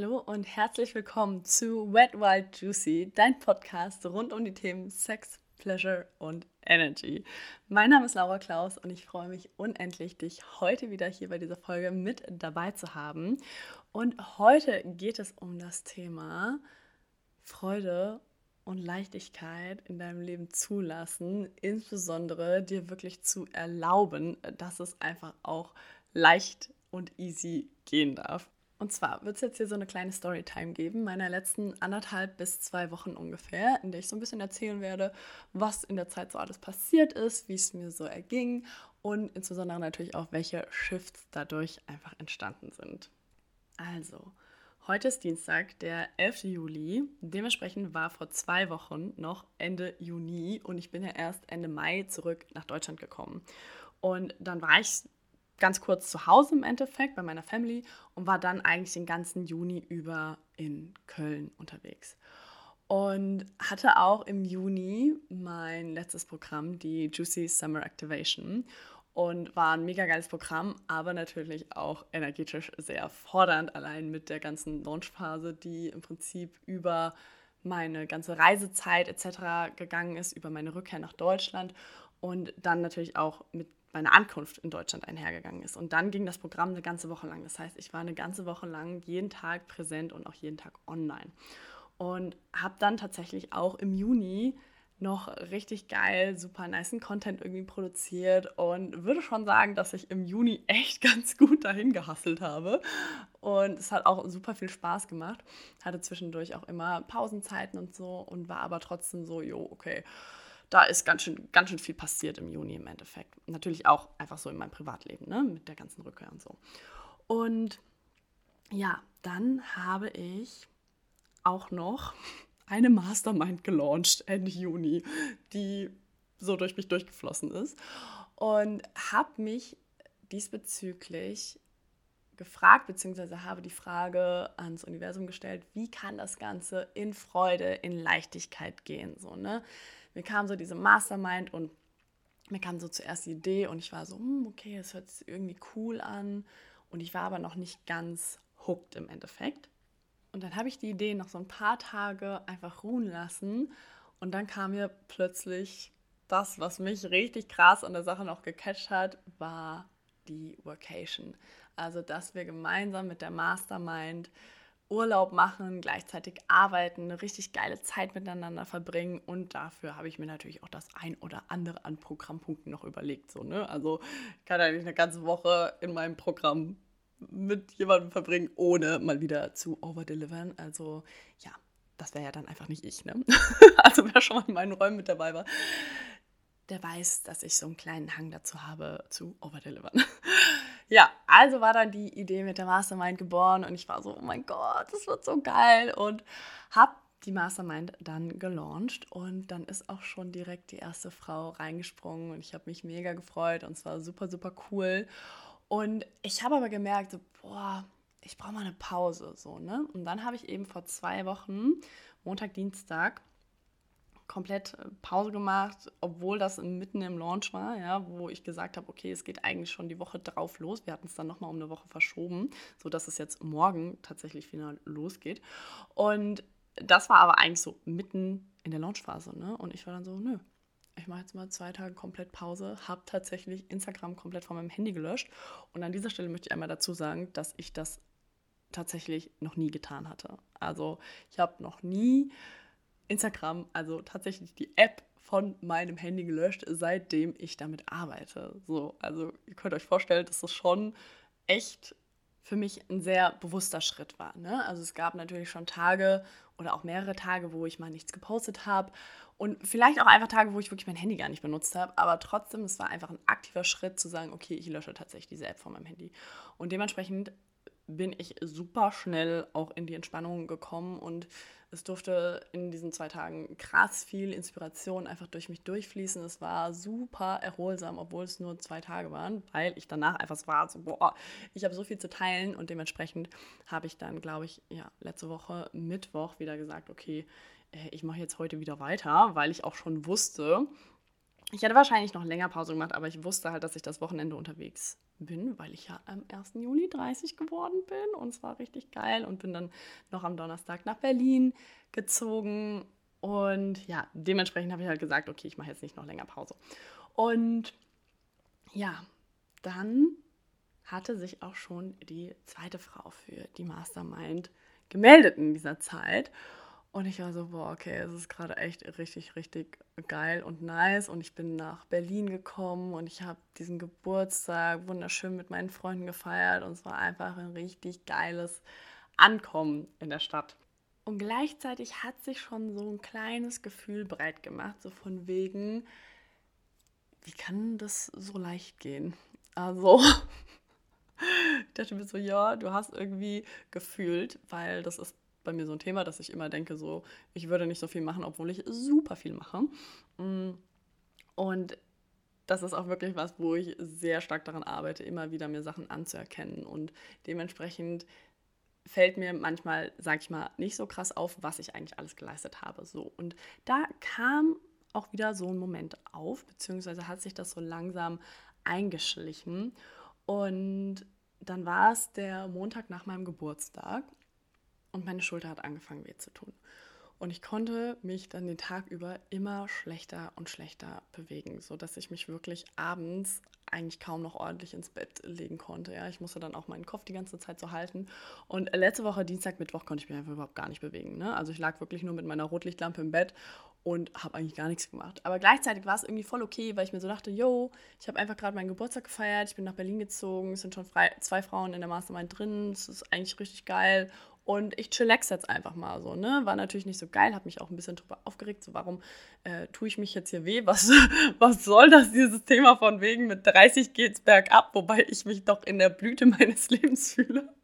Hallo und herzlich willkommen zu Wet Wild Juicy, dein Podcast rund um die Themen Sex, Pleasure und Energy. Mein Name ist Laura Klaus und ich freue mich unendlich, dich heute wieder hier bei dieser Folge mit dabei zu haben. Und heute geht es um das Thema Freude und Leichtigkeit in deinem Leben zulassen, insbesondere dir wirklich zu erlauben, dass es einfach auch leicht und easy gehen darf. Und zwar wird es jetzt hier so eine kleine Storytime geben, meiner letzten anderthalb bis zwei Wochen ungefähr, in der ich so ein bisschen erzählen werde, was in der Zeit so alles passiert ist, wie es mir so erging und insbesondere natürlich auch, welche Shifts dadurch einfach entstanden sind. Also, heute ist Dienstag, der 11. Juli. Dementsprechend war vor zwei Wochen noch Ende Juni und ich bin ja erst Ende Mai zurück nach Deutschland gekommen. Und dann war ich ganz kurz zu Hause im Endeffekt bei meiner Family und war dann eigentlich den ganzen Juni über in Köln unterwegs. Und hatte auch im Juni mein letztes Programm, die Juicy Summer Activation. Und war ein mega geiles Programm, aber natürlich auch energetisch sehr fordernd, allein mit der ganzen Launchphase, die im Prinzip über meine ganze Reisezeit etc. gegangen ist, über meine Rückkehr nach Deutschland und dann natürlich auch mit meine Ankunft in Deutschland einhergegangen ist. Und dann ging das Programm eine ganze Woche lang. Das heißt, ich war eine ganze Woche lang jeden Tag präsent und auch jeden Tag online. Und habe dann tatsächlich auch im Juni noch richtig geil, super nice Content irgendwie produziert und würde schon sagen, dass ich im Juni echt ganz gut dahin gehasselt habe. Und es hat auch super viel Spaß gemacht. Hatte zwischendurch auch immer Pausenzeiten und so und war aber trotzdem so, jo, okay, da ist ganz schön, ganz schön viel passiert im Juni im Endeffekt. Natürlich auch einfach so in meinem Privatleben, ne? mit der ganzen Rückkehr und so. Und ja, dann habe ich auch noch eine Mastermind gelauncht Ende Juni, die so durch mich durchgeflossen ist. Und habe mich diesbezüglich gefragt, beziehungsweise habe die Frage ans Universum gestellt, wie kann das Ganze in Freude, in Leichtigkeit gehen? So, ne? Mir kam so diese Mastermind und mir kam so zuerst die Idee und ich war so, hm, okay, es hört sich irgendwie cool an und ich war aber noch nicht ganz hooked im Endeffekt. Und dann habe ich die Idee noch so ein paar Tage einfach ruhen lassen und dann kam mir plötzlich das, was mich richtig krass an der Sache noch gecatcht hat, war die Workation. Also, dass wir gemeinsam mit der Mastermind Urlaub machen, gleichzeitig arbeiten, eine richtig geile Zeit miteinander verbringen und dafür habe ich mir natürlich auch das ein oder andere an Programmpunkten noch überlegt. So, ne? Also ich kann nicht eine ganze Woche in meinem Programm mit jemandem verbringen, ohne mal wieder zu overdelivern. Also ja, das wäre ja dann einfach nicht ich. Ne? also wer schon mal in meinen Räumen mit dabei war, der weiß, dass ich so einen kleinen Hang dazu habe, zu overdelivern. Ja, also war dann die Idee mit der Mastermind geboren und ich war so, oh mein Gott, das wird so geil und habe die Mastermind dann gelauncht und dann ist auch schon direkt die erste Frau reingesprungen und ich habe mich mega gefreut und es war super, super cool. Und ich habe aber gemerkt, so, boah, ich brauche mal eine Pause, so, ne? Und dann habe ich eben vor zwei Wochen, Montag, Dienstag, komplett äh, Pause gemacht, obwohl das mitten im Launch war, ja, wo ich gesagt habe, okay, es geht eigentlich schon die Woche drauf los. Wir hatten es dann nochmal um eine Woche verschoben, sodass es jetzt morgen tatsächlich final losgeht. Und das war aber eigentlich so mitten in der Launchphase. Ne? Und ich war dann so, nö, ich mache jetzt mal zwei Tage komplett Pause, habe tatsächlich Instagram komplett von meinem Handy gelöscht. Und an dieser Stelle möchte ich einmal dazu sagen, dass ich das tatsächlich noch nie getan hatte. Also ich habe noch nie Instagram, also tatsächlich die App von meinem Handy gelöscht, seitdem ich damit arbeite. So, also ihr könnt euch vorstellen, dass das schon echt für mich ein sehr bewusster Schritt war. Ne? Also es gab natürlich schon Tage oder auch mehrere Tage, wo ich mal nichts gepostet habe und vielleicht auch einfach Tage, wo ich wirklich mein Handy gar nicht benutzt habe, aber trotzdem, es war einfach ein aktiver Schritt zu sagen, okay, ich lösche tatsächlich diese App von meinem Handy. Und dementsprechend bin ich super schnell auch in die Entspannung gekommen und es durfte in diesen zwei Tagen krass viel Inspiration einfach durch mich durchfließen. Es war super erholsam, obwohl es nur zwei Tage waren, weil ich danach einfach so war, so, boah, ich habe so viel zu teilen und dementsprechend habe ich dann, glaube ich, ja, letzte Woche Mittwoch wieder gesagt, okay, äh, ich mache jetzt heute wieder weiter, weil ich auch schon wusste, ich hätte wahrscheinlich noch länger Pause gemacht, aber ich wusste halt, dass ich das Wochenende unterwegs bin, weil ich ja am 1. Juli 30 geworden bin und es war richtig geil und bin dann noch am Donnerstag nach Berlin gezogen und ja, dementsprechend habe ich halt gesagt, okay, ich mache jetzt nicht noch länger Pause. Und ja, dann hatte sich auch schon die zweite Frau für die Mastermind gemeldet in dieser Zeit. Und ich war so, boah, okay, es ist gerade echt richtig, richtig geil und nice. Und ich bin nach Berlin gekommen und ich habe diesen Geburtstag wunderschön mit meinen Freunden gefeiert. Und es war einfach ein richtig geiles Ankommen in der Stadt. Und gleichzeitig hat sich schon so ein kleines Gefühl breit gemacht, so von wegen, wie kann das so leicht gehen? Also, ich dachte mir so, ja, du hast irgendwie gefühlt, weil das ist bei mir so ein Thema, dass ich immer denke, so, ich würde nicht so viel machen, obwohl ich super viel mache. Mm. Und das ist auch wirklich was, wo ich sehr stark daran arbeite, immer wieder mir Sachen anzuerkennen. Und dementsprechend fällt mir manchmal, sag ich mal, nicht so krass auf, was ich eigentlich alles geleistet habe. So. Und da kam auch wieder so ein Moment auf, beziehungsweise hat sich das so langsam eingeschlichen. Und dann war es der Montag nach meinem Geburtstag und meine Schulter hat angefangen weh zu tun. Und ich konnte mich dann den Tag über immer schlechter und schlechter bewegen, sodass ich mich wirklich abends eigentlich kaum noch ordentlich ins Bett legen konnte. Ja, ich musste dann auch meinen Kopf die ganze Zeit so halten. Und letzte Woche, Dienstag, Mittwoch, konnte ich mich einfach überhaupt gar nicht bewegen. Ne? Also ich lag wirklich nur mit meiner Rotlichtlampe im Bett und habe eigentlich gar nichts gemacht. Aber gleichzeitig war es irgendwie voll okay, weil ich mir so dachte, yo, ich habe einfach gerade meinen Geburtstag gefeiert, ich bin nach Berlin gezogen, es sind schon frei, zwei Frauen in der Mastermind drin, es ist eigentlich richtig geil und ich chillax jetzt einfach mal so, ne? War natürlich nicht so geil, habe mich auch ein bisschen drüber aufgeregt, so warum äh, tue ich mich jetzt hier weh? Was, was soll das, dieses Thema von wegen, mit 30 geht's bergab, wobei ich mich doch in der Blüte meines Lebens fühle.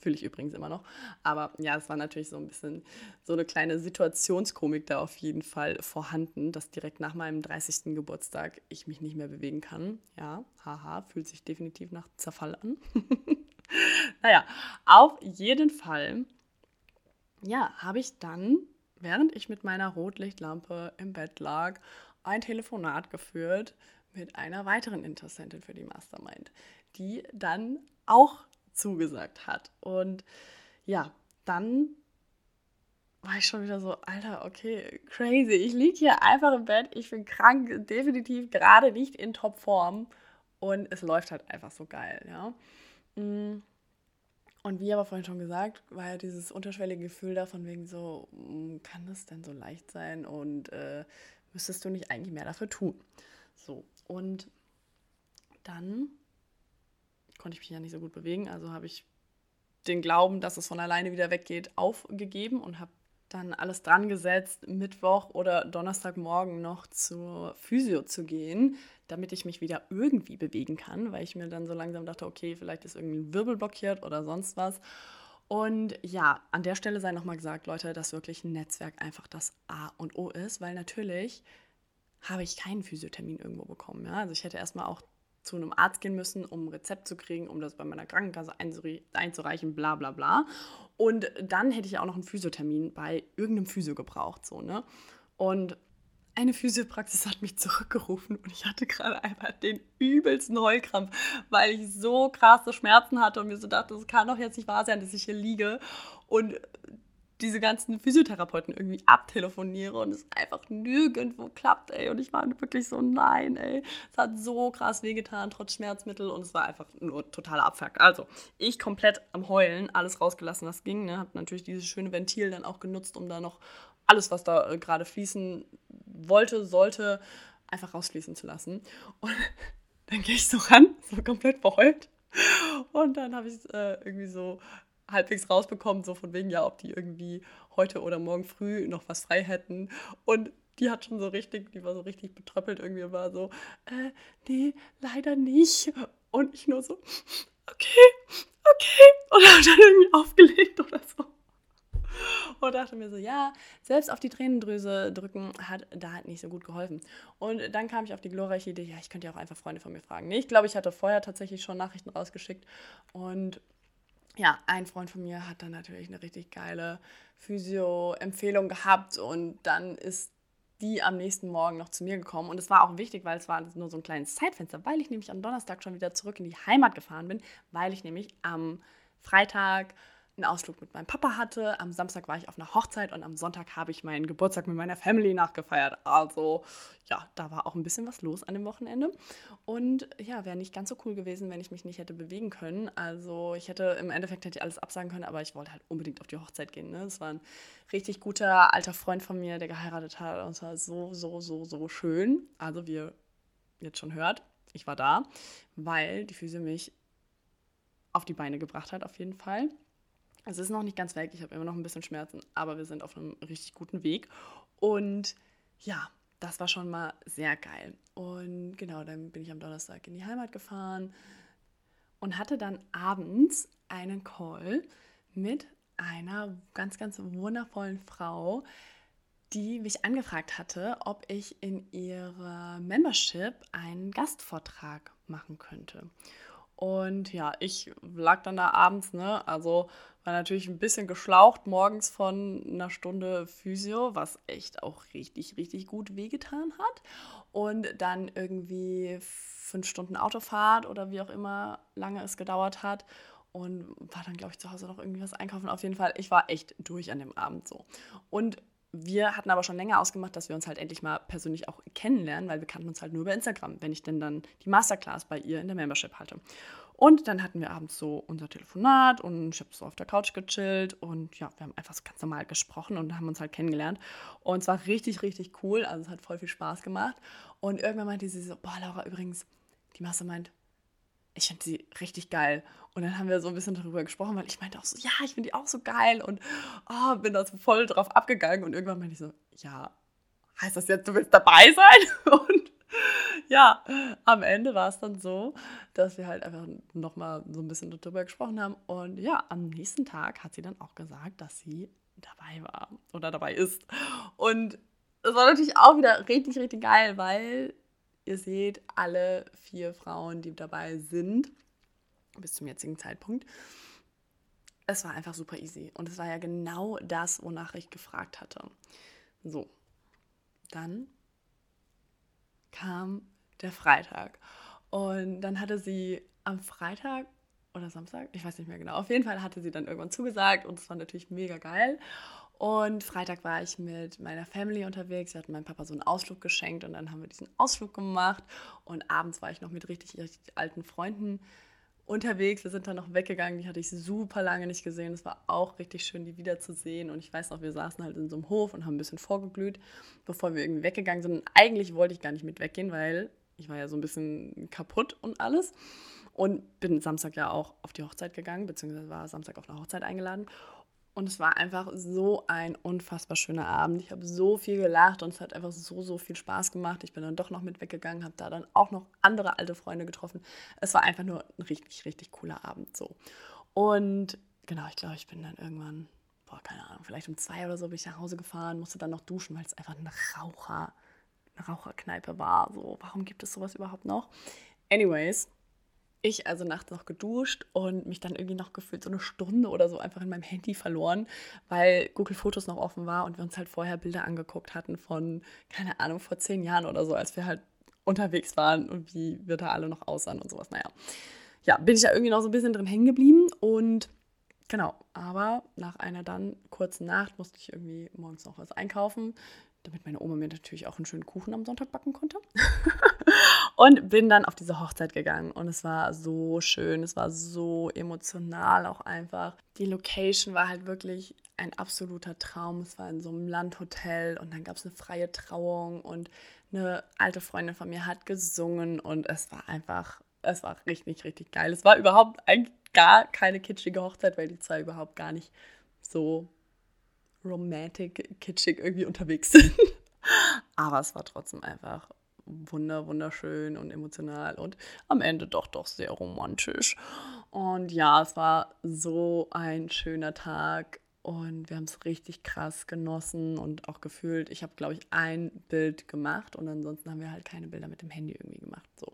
Fühle ich übrigens immer noch. Aber ja, es war natürlich so ein bisschen so eine kleine Situationskomik da auf jeden Fall vorhanden, dass direkt nach meinem 30. Geburtstag ich mich nicht mehr bewegen kann. Ja, haha, fühlt sich definitiv nach Zerfall an. naja, auf jeden Fall, ja, habe ich dann, während ich mit meiner Rotlichtlampe im Bett lag, ein Telefonat geführt mit einer weiteren Interessentin für die Mastermind, die dann auch zugesagt hat. Und ja, dann war ich schon wieder so, Alter, okay, crazy. Ich liege hier einfach im Bett, ich bin krank, definitiv gerade nicht in Topform und es läuft halt einfach so geil, ja. Mm. Und wie aber vorhin schon gesagt, war ja dieses unterschwellige Gefühl davon wegen so, mm, kann das denn so leicht sein und äh, müsstest du nicht eigentlich mehr dafür tun? So, und dann konnte ich mich ja nicht so gut bewegen, also habe ich den Glauben, dass es von alleine wieder weggeht, aufgegeben und habe dann alles dran gesetzt, Mittwoch oder Donnerstagmorgen noch zur Physio zu gehen, damit ich mich wieder irgendwie bewegen kann, weil ich mir dann so langsam dachte, okay, vielleicht ist irgendwie ein Wirbel blockiert oder sonst was. Und ja, an der Stelle sei nochmal gesagt, Leute, dass wirklich ein Netzwerk einfach das A und O ist, weil natürlich habe ich keinen Physiothermin irgendwo bekommen. Ja? Also ich hätte erstmal auch zu einem Arzt gehen müssen, um ein Rezept zu kriegen, um das bei meiner Krankenkasse einzureichen, bla bla bla. Und dann hätte ich auch noch einen Physiothermin bei irgendeinem Physio gebraucht. So, ne? Und eine Physiopraxis hat mich zurückgerufen und ich hatte gerade einfach den übelsten Heulkrampf, weil ich so krasse Schmerzen hatte und mir so dachte, es kann doch jetzt nicht wahr sein, dass ich hier liege und diese ganzen Physiotherapeuten irgendwie abtelefoniere und es einfach nirgendwo klappt, ey. Und ich war wirklich so, nein, ey. Es hat so krass wehgetan, trotz Schmerzmittel und es war einfach nur totaler Abfuck. Also, ich komplett am Heulen, alles rausgelassen, was ging. Ne? Hab natürlich dieses schöne Ventil dann auch genutzt, um da noch alles, was da äh, gerade fließen wollte, sollte, einfach rausfließen zu lassen. Und dann gehe ich so ran, so komplett verheult. Und dann habe ich es äh, irgendwie so halbwegs rausbekommen, so von wegen, ja, ob die irgendwie heute oder morgen früh noch was frei hätten. Und die hat schon so richtig, die war so richtig betröppelt irgendwie war so, äh, nee, leider nicht. Und ich nur so, okay, okay. Und hat dann irgendwie aufgelegt oder so und dachte mir so, ja, selbst auf die Tränendrüse drücken hat da halt nicht so gut geholfen. Und dann kam ich auf die glorreiche Idee, ja, ich könnte ja auch einfach Freunde von mir fragen. Nee, ich glaube, ich hatte vorher tatsächlich schon Nachrichten rausgeschickt und ja, ein Freund von mir hat dann natürlich eine richtig geile Physio-Empfehlung gehabt und dann ist die am nächsten Morgen noch zu mir gekommen. Und es war auch wichtig, weil es war nur so ein kleines Zeitfenster, weil ich nämlich am Donnerstag schon wieder zurück in die Heimat gefahren bin, weil ich nämlich am Freitag einen Ausflug mit meinem Papa hatte. Am Samstag war ich auf einer Hochzeit und am Sonntag habe ich meinen Geburtstag mit meiner Family nachgefeiert. Also ja, da war auch ein bisschen was los an dem Wochenende. Und ja, wäre nicht ganz so cool gewesen, wenn ich mich nicht hätte bewegen können. Also ich hätte im Endeffekt hätte ich alles absagen können, aber ich wollte halt unbedingt auf die Hochzeit gehen. Ne? Das war ein richtig guter alter Freund von mir, der geheiratet hat. Und es war so, so, so, so schön. Also wie ihr jetzt schon hört, ich war da, weil die Füße mich auf die Beine gebracht hat, auf jeden Fall. Es ist noch nicht ganz weg, ich habe immer noch ein bisschen Schmerzen, aber wir sind auf einem richtig guten Weg. Und ja, das war schon mal sehr geil. Und genau, dann bin ich am Donnerstag in die Heimat gefahren und hatte dann abends einen Call mit einer ganz, ganz wundervollen Frau, die mich angefragt hatte, ob ich in ihrer Membership einen Gastvortrag machen könnte. Und ja, ich lag dann da abends, ne? Also war natürlich ein bisschen geschlaucht morgens von einer Stunde Physio, was echt auch richtig, richtig gut wehgetan hat. Und dann irgendwie fünf Stunden Autofahrt oder wie auch immer lange es gedauert hat. Und war dann, glaube ich, zu Hause noch irgendwie was einkaufen. Auf jeden Fall, ich war echt durch an dem Abend so. Und wir hatten aber schon länger ausgemacht, dass wir uns halt endlich mal persönlich auch kennenlernen, weil wir kannten uns halt nur über Instagram, wenn ich denn dann die Masterclass bei ihr in der Membership halte. Und dann hatten wir abends so unser Telefonat und ich habe so auf der Couch gechillt und ja, wir haben einfach so ganz normal gesprochen und haben uns halt kennengelernt. Und es war richtig, richtig cool. Also es hat voll viel Spaß gemacht. Und irgendwann meinte sie so, boah, Laura, übrigens, die Mastermind, ich finde sie richtig geil. Und dann haben wir so ein bisschen darüber gesprochen, weil ich meinte auch so, ja, ich finde die auch so geil und oh, bin da so voll drauf abgegangen. Und irgendwann meinte ich so, ja, heißt das jetzt, du willst dabei sein? Und ja, am Ende war es dann so, dass wir halt einfach nochmal so ein bisschen darüber gesprochen haben. Und ja, am nächsten Tag hat sie dann auch gesagt, dass sie dabei war oder dabei ist. Und es war natürlich auch wieder richtig, richtig geil, weil ihr seht, alle vier Frauen, die dabei sind, bis zum jetzigen Zeitpunkt, es war einfach super easy. Und es war ja genau das, wonach ich gefragt hatte. So, dann kam der Freitag. Und dann hatte sie am Freitag oder Samstag, ich weiß nicht mehr genau, auf jeden Fall hatte sie dann irgendwann zugesagt und es war natürlich mega geil. Und Freitag war ich mit meiner Family unterwegs. Wir hatten meinem Papa so einen Ausflug geschenkt und dann haben wir diesen Ausflug gemacht. Und abends war ich noch mit richtig, richtig alten Freunden unterwegs. Wir sind dann noch weggegangen. Die hatte ich super lange nicht gesehen. Es war auch richtig schön, die wiederzusehen. Und ich weiß noch, wir saßen halt in so einem Hof und haben ein bisschen vorgeglüht, bevor wir irgendwie weggegangen sind. Und eigentlich wollte ich gar nicht mit weggehen, weil ich war ja so ein bisschen kaputt und alles. Und bin Samstag ja auch auf die Hochzeit gegangen, beziehungsweise war Samstag auf eine Hochzeit eingeladen. Und es war einfach so ein unfassbar schöner Abend. Ich habe so viel gelacht und es hat einfach so, so viel Spaß gemacht. Ich bin dann doch noch mit weggegangen, habe da dann auch noch andere alte Freunde getroffen. Es war einfach nur ein richtig, richtig cooler Abend so. Und genau, ich glaube, ich bin dann irgendwann, boah, keine Ahnung, vielleicht um zwei oder so bin ich nach Hause gefahren, musste dann noch duschen, weil es einfach eine Raucher, eine Raucherkneipe war. So, warum gibt es sowas überhaupt noch? Anyways, ich also nachts noch geduscht und mich dann irgendwie noch gefühlt so eine Stunde oder so einfach in meinem Handy verloren, weil Google Fotos noch offen war und wir uns halt vorher Bilder angeguckt hatten von, keine Ahnung, vor zehn Jahren oder so, als wir halt unterwegs waren und wie wir da alle noch aussahen und sowas. Naja, ja, bin ich da irgendwie noch so ein bisschen drin hängen geblieben und genau, aber nach einer dann kurzen Nacht musste ich irgendwie morgens noch was einkaufen damit meine Oma mir natürlich auch einen schönen Kuchen am Sonntag backen konnte. und bin dann auf diese Hochzeit gegangen und es war so schön, es war so emotional auch einfach. Die Location war halt wirklich ein absoluter Traum. Es war in so einem Landhotel und dann gab es eine freie Trauung und eine alte Freundin von mir hat gesungen und es war einfach, es war richtig, richtig geil. Es war überhaupt eigentlich gar keine kitschige Hochzeit, weil die zwei überhaupt gar nicht so romantic, kitschig irgendwie unterwegs sind. Aber es war trotzdem einfach wunder, wunderschön und emotional und am Ende doch, doch sehr romantisch. Und ja, es war so ein schöner Tag und wir haben es richtig krass genossen und auch gefühlt. Ich habe, glaube ich, ein Bild gemacht und ansonsten haben wir halt keine Bilder mit dem Handy irgendwie gemacht. So.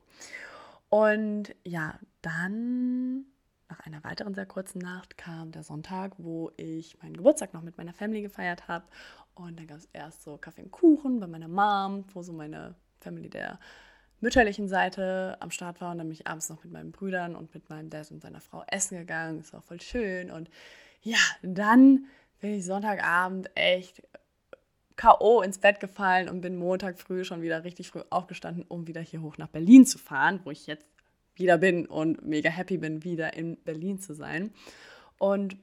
Und ja, dann nach einer weiteren sehr kurzen Nacht kam der Sonntag, wo ich meinen Geburtstag noch mit meiner Family gefeiert habe. Und dann gab es erst so Kaffee und Kuchen bei meiner Mom, wo so meine Family der mütterlichen Seite am Start war. Und dann bin ich abends noch mit meinen Brüdern und mit meinem Dad und seiner Frau essen gegangen. Das war voll schön. Und ja, dann bin ich Sonntagabend echt K.O. ins Bett gefallen und bin Montag früh schon wieder richtig früh aufgestanden, um wieder hier hoch nach Berlin zu fahren, wo ich jetzt wieder bin und mega happy bin, wieder in Berlin zu sein. Und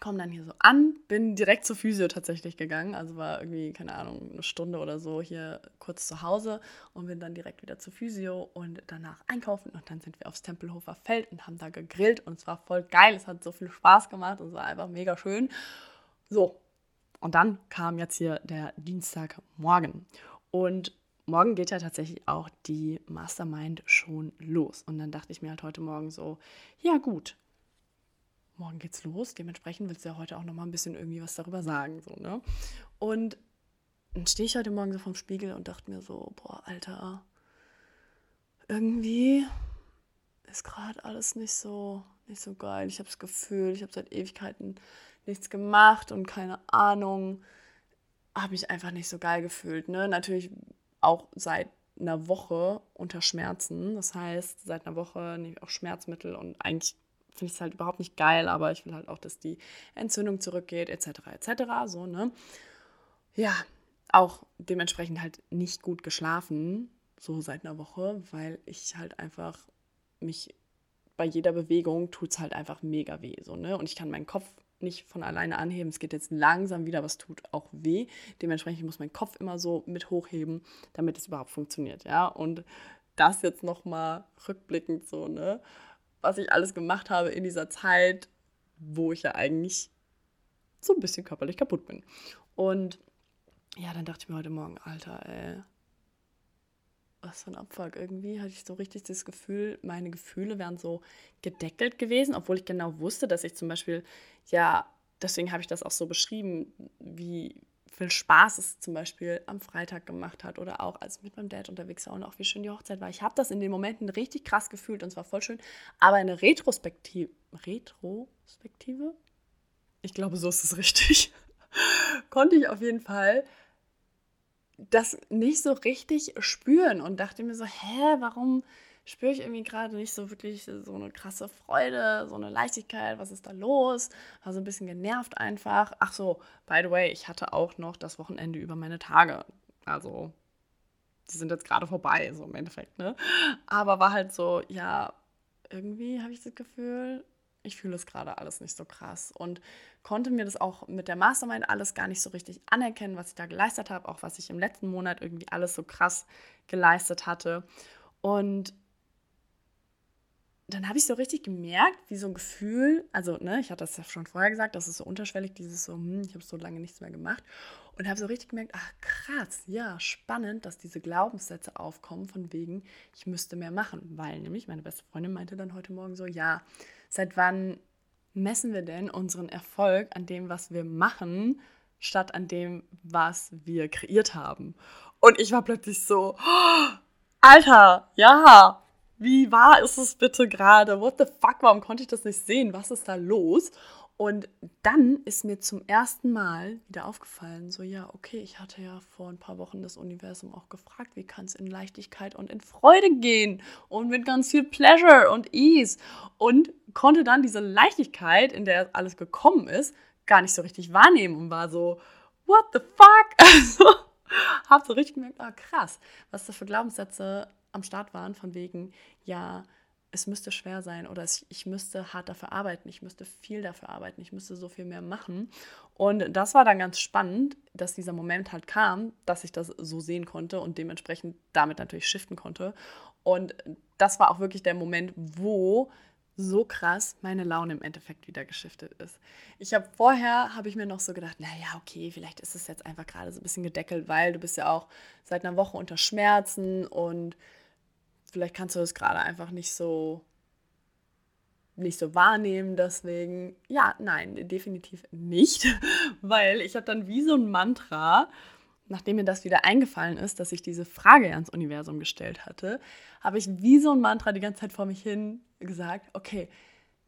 komme dann hier so an, bin direkt zur Physio tatsächlich gegangen, also war irgendwie, keine Ahnung, eine Stunde oder so hier kurz zu Hause und bin dann direkt wieder zur Physio und danach einkaufen und dann sind wir aufs Tempelhofer Feld und haben da gegrillt und es war voll geil, es hat so viel Spaß gemacht und es war einfach mega schön. So, und dann kam jetzt hier der Dienstagmorgen und morgen geht ja tatsächlich auch die Mastermind schon los. Und dann dachte ich mir halt heute Morgen so, ja gut, morgen geht's los. Dementsprechend willst du ja heute auch noch mal ein bisschen irgendwie was darüber sagen. So, ne? Und dann stehe ich heute Morgen so vom Spiegel und dachte mir so, boah, Alter, irgendwie ist gerade alles nicht so, nicht so geil. Ich habe das Gefühl, ich habe seit Ewigkeiten nichts gemacht und keine Ahnung, habe ich einfach nicht so geil gefühlt. Ne? Natürlich auch seit einer Woche unter Schmerzen. Das heißt, seit einer Woche nehme ich auch Schmerzmittel und eigentlich finde ich es halt überhaupt nicht geil, aber ich will halt auch, dass die Entzündung zurückgeht, etc. etc. So, ne? Ja, auch dementsprechend halt nicht gut geschlafen, so seit einer Woche, weil ich halt einfach mich bei jeder Bewegung tut es halt einfach mega weh. So, ne? Und ich kann meinen Kopf nicht von alleine anheben. Es geht jetzt langsam wieder, es tut auch weh. Dementsprechend muss mein Kopf immer so mit hochheben, damit es überhaupt funktioniert, ja. Und das jetzt nochmal rückblickend so, ne, was ich alles gemacht habe in dieser Zeit, wo ich ja eigentlich so ein bisschen körperlich kaputt bin. Und ja, dann dachte ich mir heute Morgen, Alter, ey, was für ein Abfuck. Irgendwie hatte ich so richtig das Gefühl, meine Gefühle wären so gedeckelt gewesen, obwohl ich genau wusste, dass ich zum Beispiel, ja, deswegen habe ich das auch so beschrieben, wie viel Spaß es zum Beispiel am Freitag gemacht hat oder auch als mit meinem Dad unterwegs war und auch wie schön die Hochzeit war. Ich habe das in den Momenten richtig krass gefühlt und es war voll schön, aber eine Retrospektive, Retrospektive? Ich glaube, so ist es richtig. Konnte ich auf jeden Fall das nicht so richtig spüren und dachte mir so, hä, warum spüre ich irgendwie gerade nicht so wirklich so eine krasse Freude, so eine Leichtigkeit, was ist da los? War so ein bisschen genervt einfach. Ach so, by the way, ich hatte auch noch das Wochenende über meine Tage. Also, die sind jetzt gerade vorbei, so im Endeffekt, ne? Aber war halt so, ja, irgendwie habe ich das Gefühl, ich fühle es gerade alles nicht so krass und konnte mir das auch mit der Mastermind alles gar nicht so richtig anerkennen, was ich da geleistet habe, auch was ich im letzten Monat irgendwie alles so krass geleistet hatte. Und dann habe ich so richtig gemerkt, wie so ein Gefühl, also ne, ich hatte das ja schon vorher gesagt, das ist so unterschwellig, dieses so, hm, ich habe so lange nichts mehr gemacht. Und habe so richtig gemerkt, ach krass, ja, spannend, dass diese Glaubenssätze aufkommen von wegen, ich müsste mehr machen, weil nämlich meine beste Freundin meinte dann heute Morgen so, ja, Seit wann messen wir denn unseren Erfolg an dem, was wir machen, statt an dem, was wir kreiert haben? Und ich war plötzlich so, oh, Alter, ja, wie wahr ist es bitte gerade? What the fuck, warum konnte ich das nicht sehen? Was ist da los? Und dann ist mir zum ersten Mal wieder aufgefallen, so ja, okay, ich hatte ja vor ein paar Wochen das Universum auch gefragt, wie kann es in Leichtigkeit und in Freude gehen und mit ganz viel Pleasure und Ease und konnte dann diese Leichtigkeit, in der alles gekommen ist, gar nicht so richtig wahrnehmen und war so, what the fuck? Also, hab so richtig gemerkt, oh krass, was da für Glaubenssätze am Start waren, von wegen, ja, es müsste schwer sein oder es, ich müsste hart dafür arbeiten, ich müsste viel dafür arbeiten, ich müsste so viel mehr machen. Und das war dann ganz spannend, dass dieser Moment halt kam, dass ich das so sehen konnte und dementsprechend damit natürlich shiften konnte. Und das war auch wirklich der Moment, wo so krass meine Laune im Endeffekt wieder geschiftet ist. Ich habe vorher, habe ich mir noch so gedacht, naja, okay, vielleicht ist es jetzt einfach gerade so ein bisschen gedeckelt, weil du bist ja auch seit einer Woche unter Schmerzen und vielleicht kannst du das gerade einfach nicht so nicht so wahrnehmen, deswegen ja, nein, definitiv nicht, weil ich habe dann wie so ein Mantra, nachdem mir das wieder eingefallen ist, dass ich diese Frage ans Universum gestellt hatte, habe ich wie so ein Mantra die ganze Zeit vor mich hin gesagt, okay,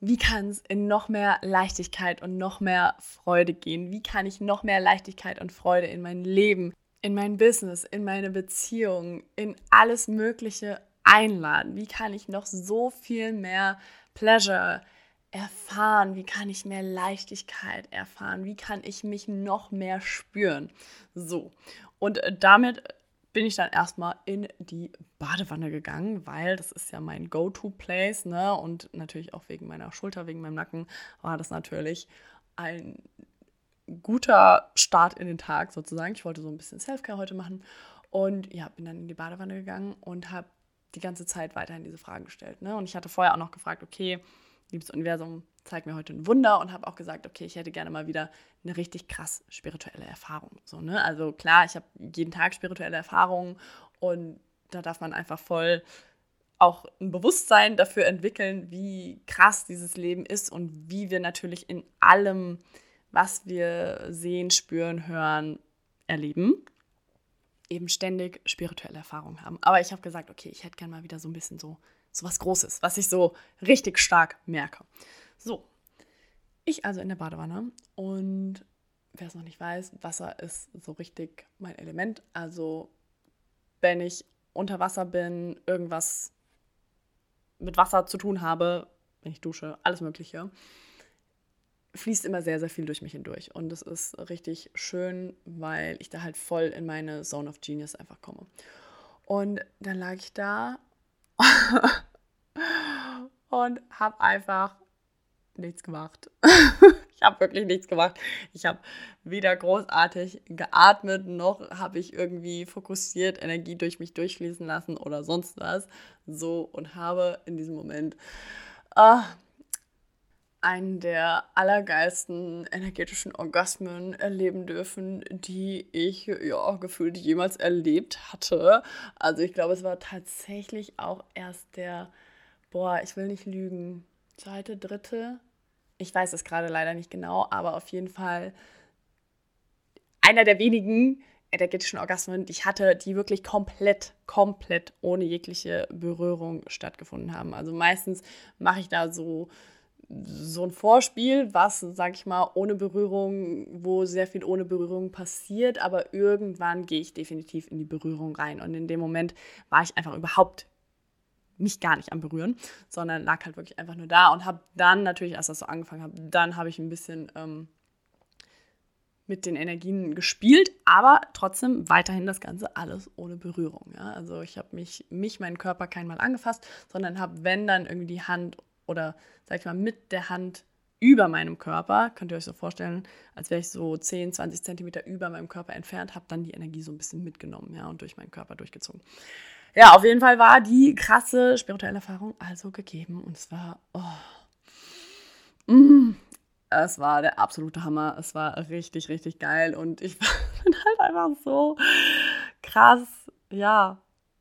wie kann es in noch mehr Leichtigkeit und noch mehr Freude gehen? Wie kann ich noch mehr Leichtigkeit und Freude in mein Leben, in mein Business, in meine Beziehungen, in alles Mögliche einladen? Wie kann ich noch so viel mehr Pleasure erfahren? Wie kann ich mehr Leichtigkeit erfahren? Wie kann ich mich noch mehr spüren? So, und damit bin ich dann erstmal in die Badewanne gegangen, weil das ist ja mein Go-To-Place, ne? Und natürlich auch wegen meiner Schulter, wegen meinem Nacken war das natürlich ein guter Start in den Tag sozusagen. Ich wollte so ein bisschen Self-Care heute machen und ja, bin dann in die Badewanne gegangen und habe die ganze Zeit weiterhin diese Fragen gestellt. Ne? Und ich hatte vorher auch noch gefragt, okay, liebes Universum, zeig mir heute ein Wunder und habe auch gesagt, okay, ich hätte gerne mal wieder eine richtig krass spirituelle Erfahrung. So, ne? Also klar, ich habe jeden Tag spirituelle Erfahrungen und da darf man einfach voll auch ein Bewusstsein dafür entwickeln, wie krass dieses Leben ist und wie wir natürlich in allem, was wir sehen, spüren, hören, erleben, eben ständig spirituelle Erfahrungen haben. Aber ich habe gesagt, okay, ich hätte gerne mal wieder so ein bisschen so, so was Großes, was ich so richtig stark merke. So, ich also in der Badewanne und wer es noch nicht weiß, Wasser ist so richtig mein Element. Also wenn ich unter Wasser bin, irgendwas mit Wasser zu tun habe, wenn ich dusche, alles Mögliche, fließt immer sehr, sehr viel durch mich hindurch. Und es ist richtig schön, weil ich da halt voll in meine Zone of Genius einfach komme. Und dann lag ich da und habe einfach nichts gemacht. ich habe wirklich nichts gemacht. Ich habe weder großartig geatmet, noch habe ich irgendwie fokussiert Energie durch mich durchfließen lassen oder sonst was. So und habe in diesem Moment äh, einen der allergeilsten energetischen Orgasmen erleben dürfen, die ich ja gefühlt jemals erlebt hatte. Also ich glaube, es war tatsächlich auch erst der, boah, ich will nicht lügen, zweite, dritte, ich weiß es gerade leider nicht genau, aber auf jeden Fall einer der wenigen energetischen Orgasmen, die ich hatte, die wirklich komplett, komplett ohne jegliche Berührung stattgefunden haben. Also meistens mache ich da so so ein Vorspiel, was, sag ich mal, ohne Berührung, wo sehr viel ohne Berührung passiert, aber irgendwann gehe ich definitiv in die Berührung rein. Und in dem Moment war ich einfach überhaupt mich gar nicht am Berühren, sondern lag halt wirklich einfach nur da und habe dann natürlich, als das so angefangen habe, dann habe ich ein bisschen ähm, mit den Energien gespielt, aber trotzdem weiterhin das Ganze alles ohne Berührung. Ja? Also ich habe mich, mich, meinen Körper keinmal angefasst, sondern habe, wenn dann irgendwie die Hand oder sag ich mal mit der Hand über meinem Körper, könnt ihr euch so vorstellen, als wäre ich so 10, 20 Zentimeter über meinem Körper entfernt, habe dann die Energie so ein bisschen mitgenommen ja, und durch meinen Körper durchgezogen ja, auf jeden Fall war die krasse spirituelle Erfahrung also gegeben und es war, oh, mm, es war der absolute Hammer. Es war richtig, richtig geil und ich bin halt einfach so krass, ja,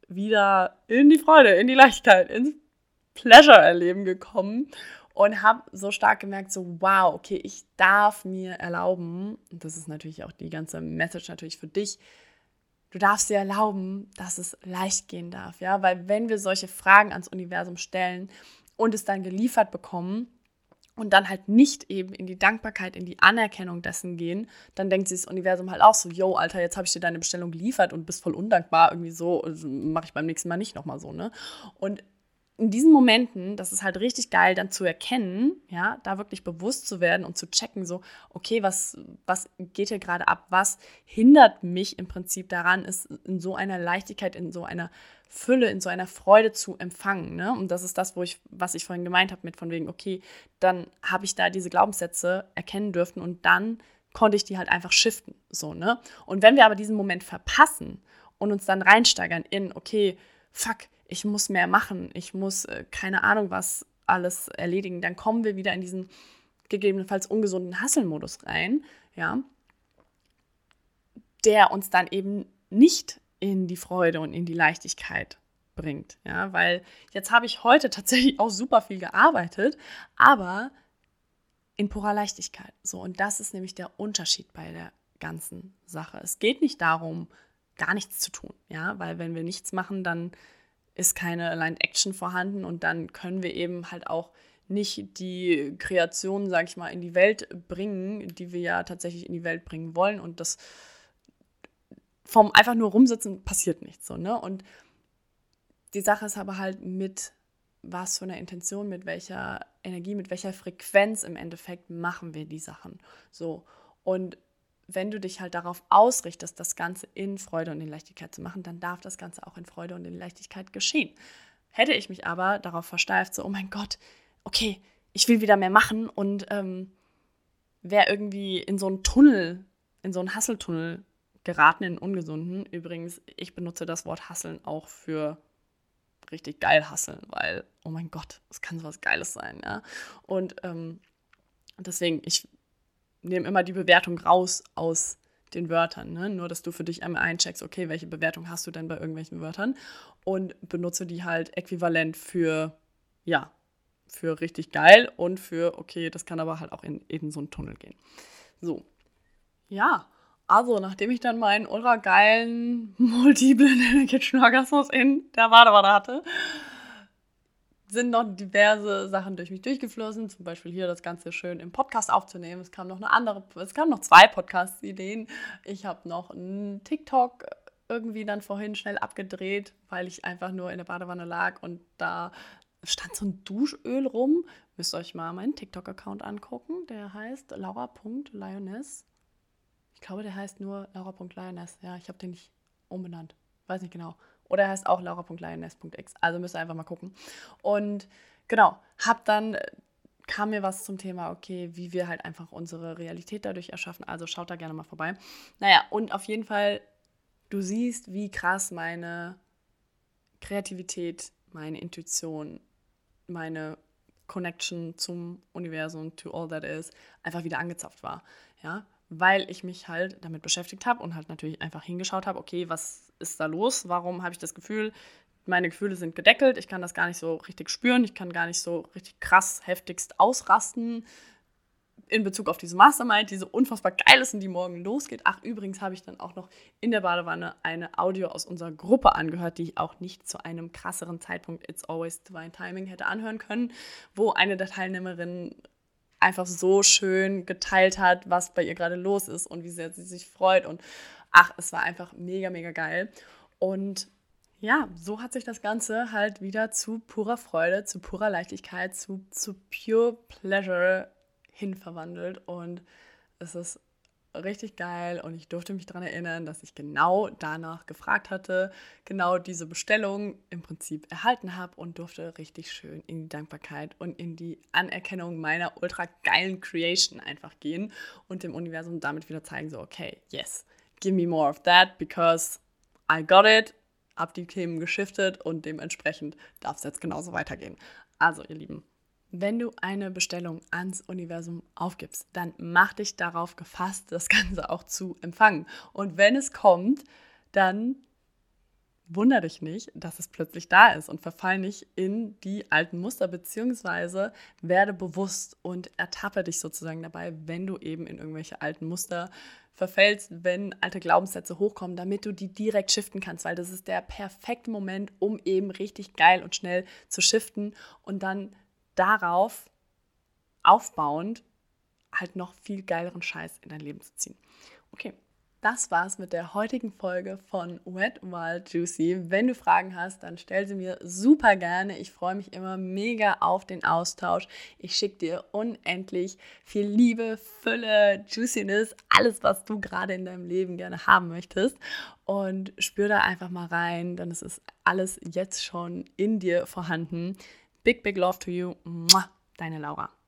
wieder in die Freude, in die Leichtigkeit, ins Pleasure-Erleben gekommen und habe so stark gemerkt, so wow, okay, ich darf mir erlauben, und das ist natürlich auch die ganze Message natürlich für dich, Du darfst dir erlauben, dass es leicht gehen darf, ja, weil wenn wir solche Fragen ans Universum stellen und es dann geliefert bekommen und dann halt nicht eben in die Dankbarkeit, in die Anerkennung dessen gehen, dann denkt sich das Universum halt auch so, yo, Alter, jetzt habe ich dir deine Bestellung geliefert und bist voll undankbar, irgendwie so, also mache ich beim nächsten Mal nicht nochmal so, ne? Und in diesen Momenten, das ist halt richtig geil, dann zu erkennen, ja, da wirklich bewusst zu werden und zu checken, so, okay, was, was geht hier gerade ab? Was hindert mich im Prinzip daran, es in so einer Leichtigkeit, in so einer Fülle, in so einer Freude zu empfangen. Ne? Und das ist das, wo ich, was ich vorhin gemeint habe, mit von wegen, okay, dann habe ich da diese Glaubenssätze erkennen dürfen und dann konnte ich die halt einfach shiften. So, ne? Und wenn wir aber diesen Moment verpassen und uns dann reinsteigern in, okay, fuck, ich muss mehr machen, ich muss äh, keine Ahnung was alles erledigen, dann kommen wir wieder in diesen gegebenenfalls ungesunden Hasselmodus rein, ja, der uns dann eben nicht in die Freude und in die Leichtigkeit bringt, ja, weil jetzt habe ich heute tatsächlich auch super viel gearbeitet, aber in purer Leichtigkeit. So, und das ist nämlich der Unterschied bei der ganzen Sache. Es geht nicht darum, gar nichts zu tun, ja, weil wenn wir nichts machen, dann ist keine Aligned Action vorhanden und dann können wir eben halt auch nicht die Kreation, sag ich mal, in die Welt bringen, die wir ja tatsächlich in die Welt bringen wollen. Und das vom einfach nur rumsitzen passiert nichts so, ne? Und die Sache ist aber halt mit was für einer Intention, mit welcher Energie, mit welcher Frequenz im Endeffekt machen wir die Sachen. So. Und wenn du dich halt darauf ausrichtest, das Ganze in Freude und in Leichtigkeit zu machen, dann darf das Ganze auch in Freude und in Leichtigkeit geschehen. Hätte ich mich aber darauf versteift, so, oh mein Gott, okay, ich will wieder mehr machen und ähm, wäre irgendwie in so einen Tunnel, in so einen Hasseltunnel geraten, in ungesunden. Übrigens, ich benutze das Wort Hasseln auch für richtig geil hasseln, weil, oh mein Gott, es kann so was Geiles sein, ja. Und ähm, deswegen, ich nehme immer die Bewertung raus aus den Wörtern. Ne? Nur, dass du für dich einmal eincheckst, okay, welche Bewertung hast du denn bei irgendwelchen Wörtern und benutze die halt äquivalent für, ja, für richtig geil und für, okay, das kann aber halt auch in eben so einen Tunnel gehen. So, ja, also nachdem ich dann meinen ultra geilen, multiplen Energetischen Orgasmus in der Badewanne hatte, sind noch diverse Sachen durch mich durchgeflossen, zum Beispiel hier das Ganze schön im Podcast aufzunehmen. Es kam noch eine andere, es kamen noch zwei Podcast-Ideen. Ich habe noch einen TikTok irgendwie dann vorhin schnell abgedreht, weil ich einfach nur in der Badewanne lag und da stand so ein Duschöl rum. Müsst euch mal meinen TikTok-Account angucken. Der heißt laura.lioness. Ich glaube, der heißt nur laura.lioness. Ja, ich habe den nicht umbenannt. Weiß nicht genau. Oder er heißt auch laura.lioness.x. Also müsst ihr einfach mal gucken. Und genau, hab dann kam mir was zum Thema, okay, wie wir halt einfach unsere Realität dadurch erschaffen. Also schaut da gerne mal vorbei. Naja, und auf jeden Fall, du siehst, wie krass meine Kreativität, meine Intuition, meine Connection zum Universum, to all that is, einfach wieder angezapft war. Ja, weil ich mich halt damit beschäftigt habe und halt natürlich einfach hingeschaut habe, okay, was ist da los? Warum habe ich das Gefühl, meine Gefühle sind gedeckelt, ich kann das gar nicht so richtig spüren, ich kann gar nicht so richtig krass, heftigst ausrasten in Bezug auf diese Mastermind, die so unfassbar geil ist und die morgen losgeht. Ach, übrigens habe ich dann auch noch in der Badewanne eine Audio aus unserer Gruppe angehört, die ich auch nicht zu einem krasseren Zeitpunkt It's Always Divine Timing hätte anhören können, wo eine der Teilnehmerinnen einfach so schön geteilt hat, was bei ihr gerade los ist und wie sehr sie sich freut. Und ach, es war einfach mega, mega geil. Und ja, so hat sich das Ganze halt wieder zu purer Freude, zu purer Leichtigkeit, zu, zu pure Pleasure hin verwandelt. Und es ist richtig geil und ich durfte mich daran erinnern, dass ich genau danach gefragt hatte, genau diese Bestellung im Prinzip erhalten habe und durfte richtig schön in die Dankbarkeit und in die Anerkennung meiner ultra geilen Creation einfach gehen und dem Universum damit wieder zeigen, so, okay, yes, give me more of that because I got it, hab die Themen geschiftet und dementsprechend darf es jetzt genauso weitergehen. Also, ihr Lieben, wenn du eine Bestellung ans Universum aufgibst, dann mach dich darauf gefasst, das Ganze auch zu empfangen. Und wenn es kommt, dann wundere dich nicht, dass es plötzlich da ist und verfall nicht in die alten Muster, beziehungsweise werde bewusst und ertappe dich sozusagen dabei, wenn du eben in irgendwelche alten Muster verfällst, wenn alte Glaubenssätze hochkommen, damit du die direkt shiften kannst, weil das ist der perfekte Moment, um eben richtig geil und schnell zu shiften und dann darauf aufbauend halt noch viel geileren Scheiß in dein Leben zu ziehen. Okay, das war's mit der heutigen Folge von Wet Wild Juicy. Wenn du Fragen hast, dann stell sie mir super gerne. Ich freue mich immer mega auf den Austausch. Ich schicke dir unendlich viel Liebe, Fülle, Juiciness, alles, was du gerade in deinem Leben gerne haben möchtest. Und spür da einfach mal rein, denn es ist alles jetzt schon in dir vorhanden. Big, big love to you. Deine Laura.